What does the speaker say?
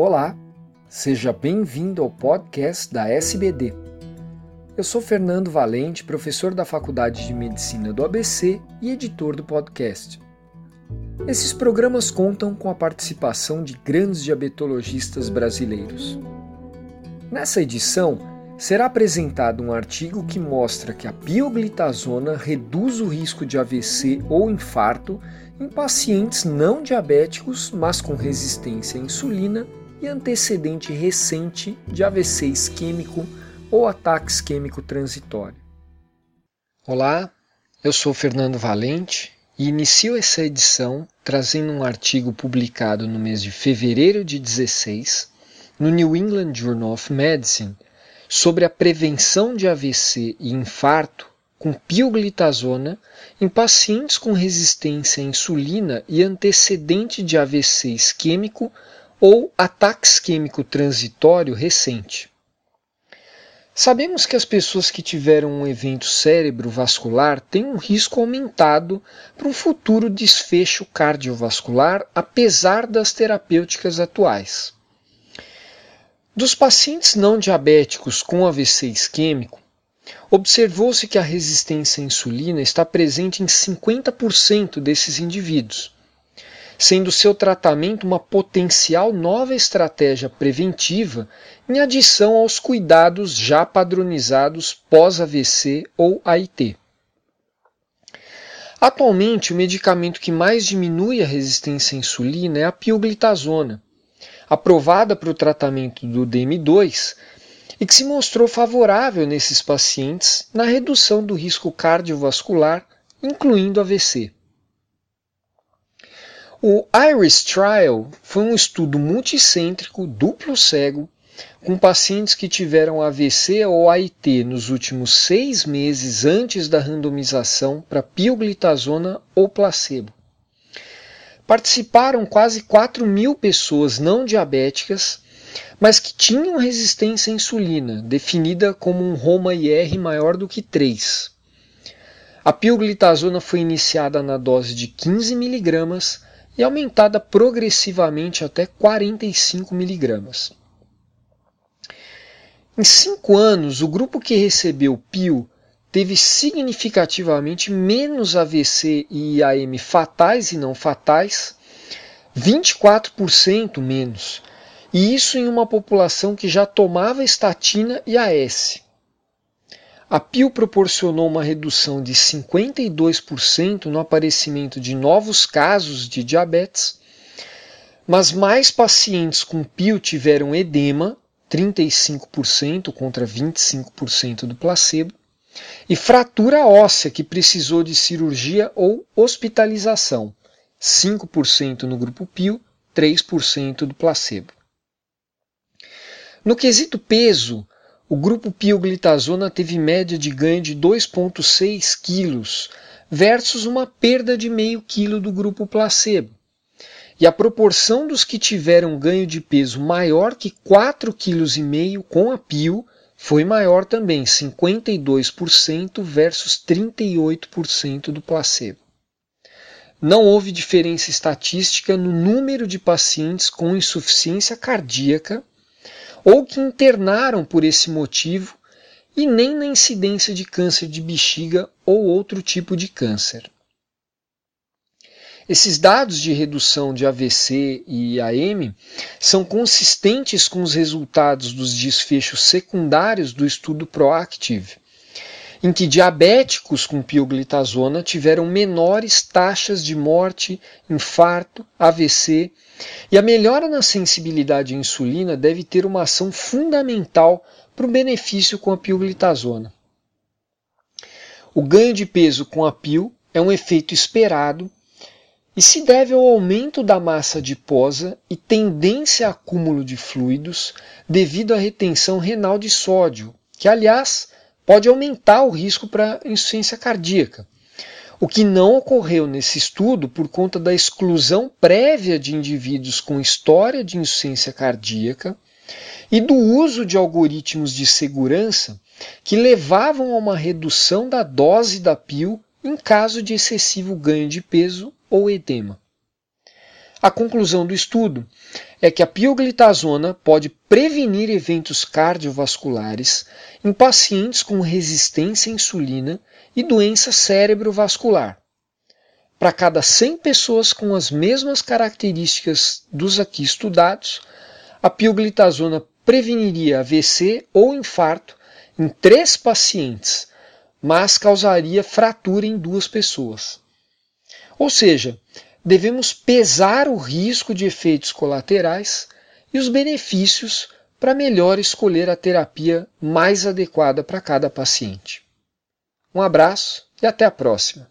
Olá, seja bem-vindo ao podcast da SBD. Eu sou Fernando Valente, professor da Faculdade de Medicina do ABC e editor do podcast. Esses programas contam com a participação de grandes diabetologistas brasileiros. Nessa edição, será apresentado um artigo que mostra que a pioglitazona reduz o risco de AVC ou infarto em pacientes não diabéticos, mas com resistência à insulina e antecedente recente de AVC isquêmico ou ataque isquêmico transitório. Olá, eu sou Fernando Valente e inicio essa edição trazendo um artigo publicado no mês de fevereiro de 16 no New England Journal of Medicine sobre a prevenção de AVC e infarto com pioglitazona em pacientes com resistência à insulina e antecedente de AVC isquêmico ou ataque isquêmico transitório recente. Sabemos que as pessoas que tiveram um evento cérebrovascular têm um risco aumentado para um futuro desfecho cardiovascular, apesar das terapêuticas atuais. Dos pacientes não diabéticos com AVC isquêmico, observou-se que a resistência à insulina está presente em 50% desses indivíduos, sendo seu tratamento uma potencial nova estratégia preventiva em adição aos cuidados já padronizados pós-AVC ou AIT. Atualmente, o medicamento que mais diminui a resistência à insulina é a pioglitazona, aprovada para o tratamento do DM2 e que se mostrou favorável nesses pacientes na redução do risco cardiovascular, incluindo AVC. O IRIS Trial foi um estudo multicêntrico, duplo cego, com pacientes que tiveram AVC ou AIT nos últimos seis meses antes da randomização para pioglitazona ou placebo. Participaram quase 4 mil pessoas não diabéticas mas que tinham resistência à insulina, definida como um Roma-IR maior do que 3. A pioglitazona foi iniciada na dose de 15 mg e aumentada progressivamente até 45 mg. Em cinco anos, o grupo que recebeu PIO teve significativamente menos AVC e IAM fatais e não fatais, 24% menos, e isso em uma população que já tomava estatina e AS. A PIL proporcionou uma redução de 52% no aparecimento de novos casos de diabetes, mas mais pacientes com PIL tiveram edema, 35% contra 25% do placebo, e fratura óssea que precisou de cirurgia ou hospitalização, 5% no grupo PIL, 3% do placebo. No quesito peso, o grupo pioglitazona teve média de ganho de 2,6 kg versus uma perda de meio quilo do grupo placebo. E a proporção dos que tiveram ganho de peso maior que 4,5 kg com a pio foi maior também, 52% versus 38% do placebo. Não houve diferença estatística no número de pacientes com insuficiência cardíaca ou que internaram por esse motivo e nem na incidência de câncer de bexiga ou outro tipo de câncer. Esses dados de redução de AVC e AM são consistentes com os resultados dos desfechos secundários do estudo PROACTIVE, em que diabéticos com pioglitazona tiveram menores taxas de morte, infarto, AVC e a melhora na sensibilidade à insulina deve ter uma ação fundamental para o benefício com a pioglitazona. O ganho de peso com a pio é um efeito esperado e se deve ao aumento da massa adiposa e tendência a acúmulo de fluidos devido à retenção renal de sódio, que aliás pode aumentar o risco para insuficiência cardíaca o que não ocorreu nesse estudo por conta da exclusão prévia de indivíduos com história de insuficiência cardíaca e do uso de algoritmos de segurança que levavam a uma redução da dose da PIL em caso de excessivo ganho de peso ou edema. A conclusão do estudo é que a pioglitazona pode prevenir eventos cardiovasculares em pacientes com resistência à insulina e doença cerebrovascular. Para cada 100 pessoas com as mesmas características dos aqui estudados, a pioglitazona preveniria AVC ou infarto em três pacientes, mas causaria fratura em duas pessoas. Ou seja, devemos pesar o risco de efeitos colaterais e os benefícios para melhor escolher a terapia mais adequada para cada paciente. Um abraço e até a próxima!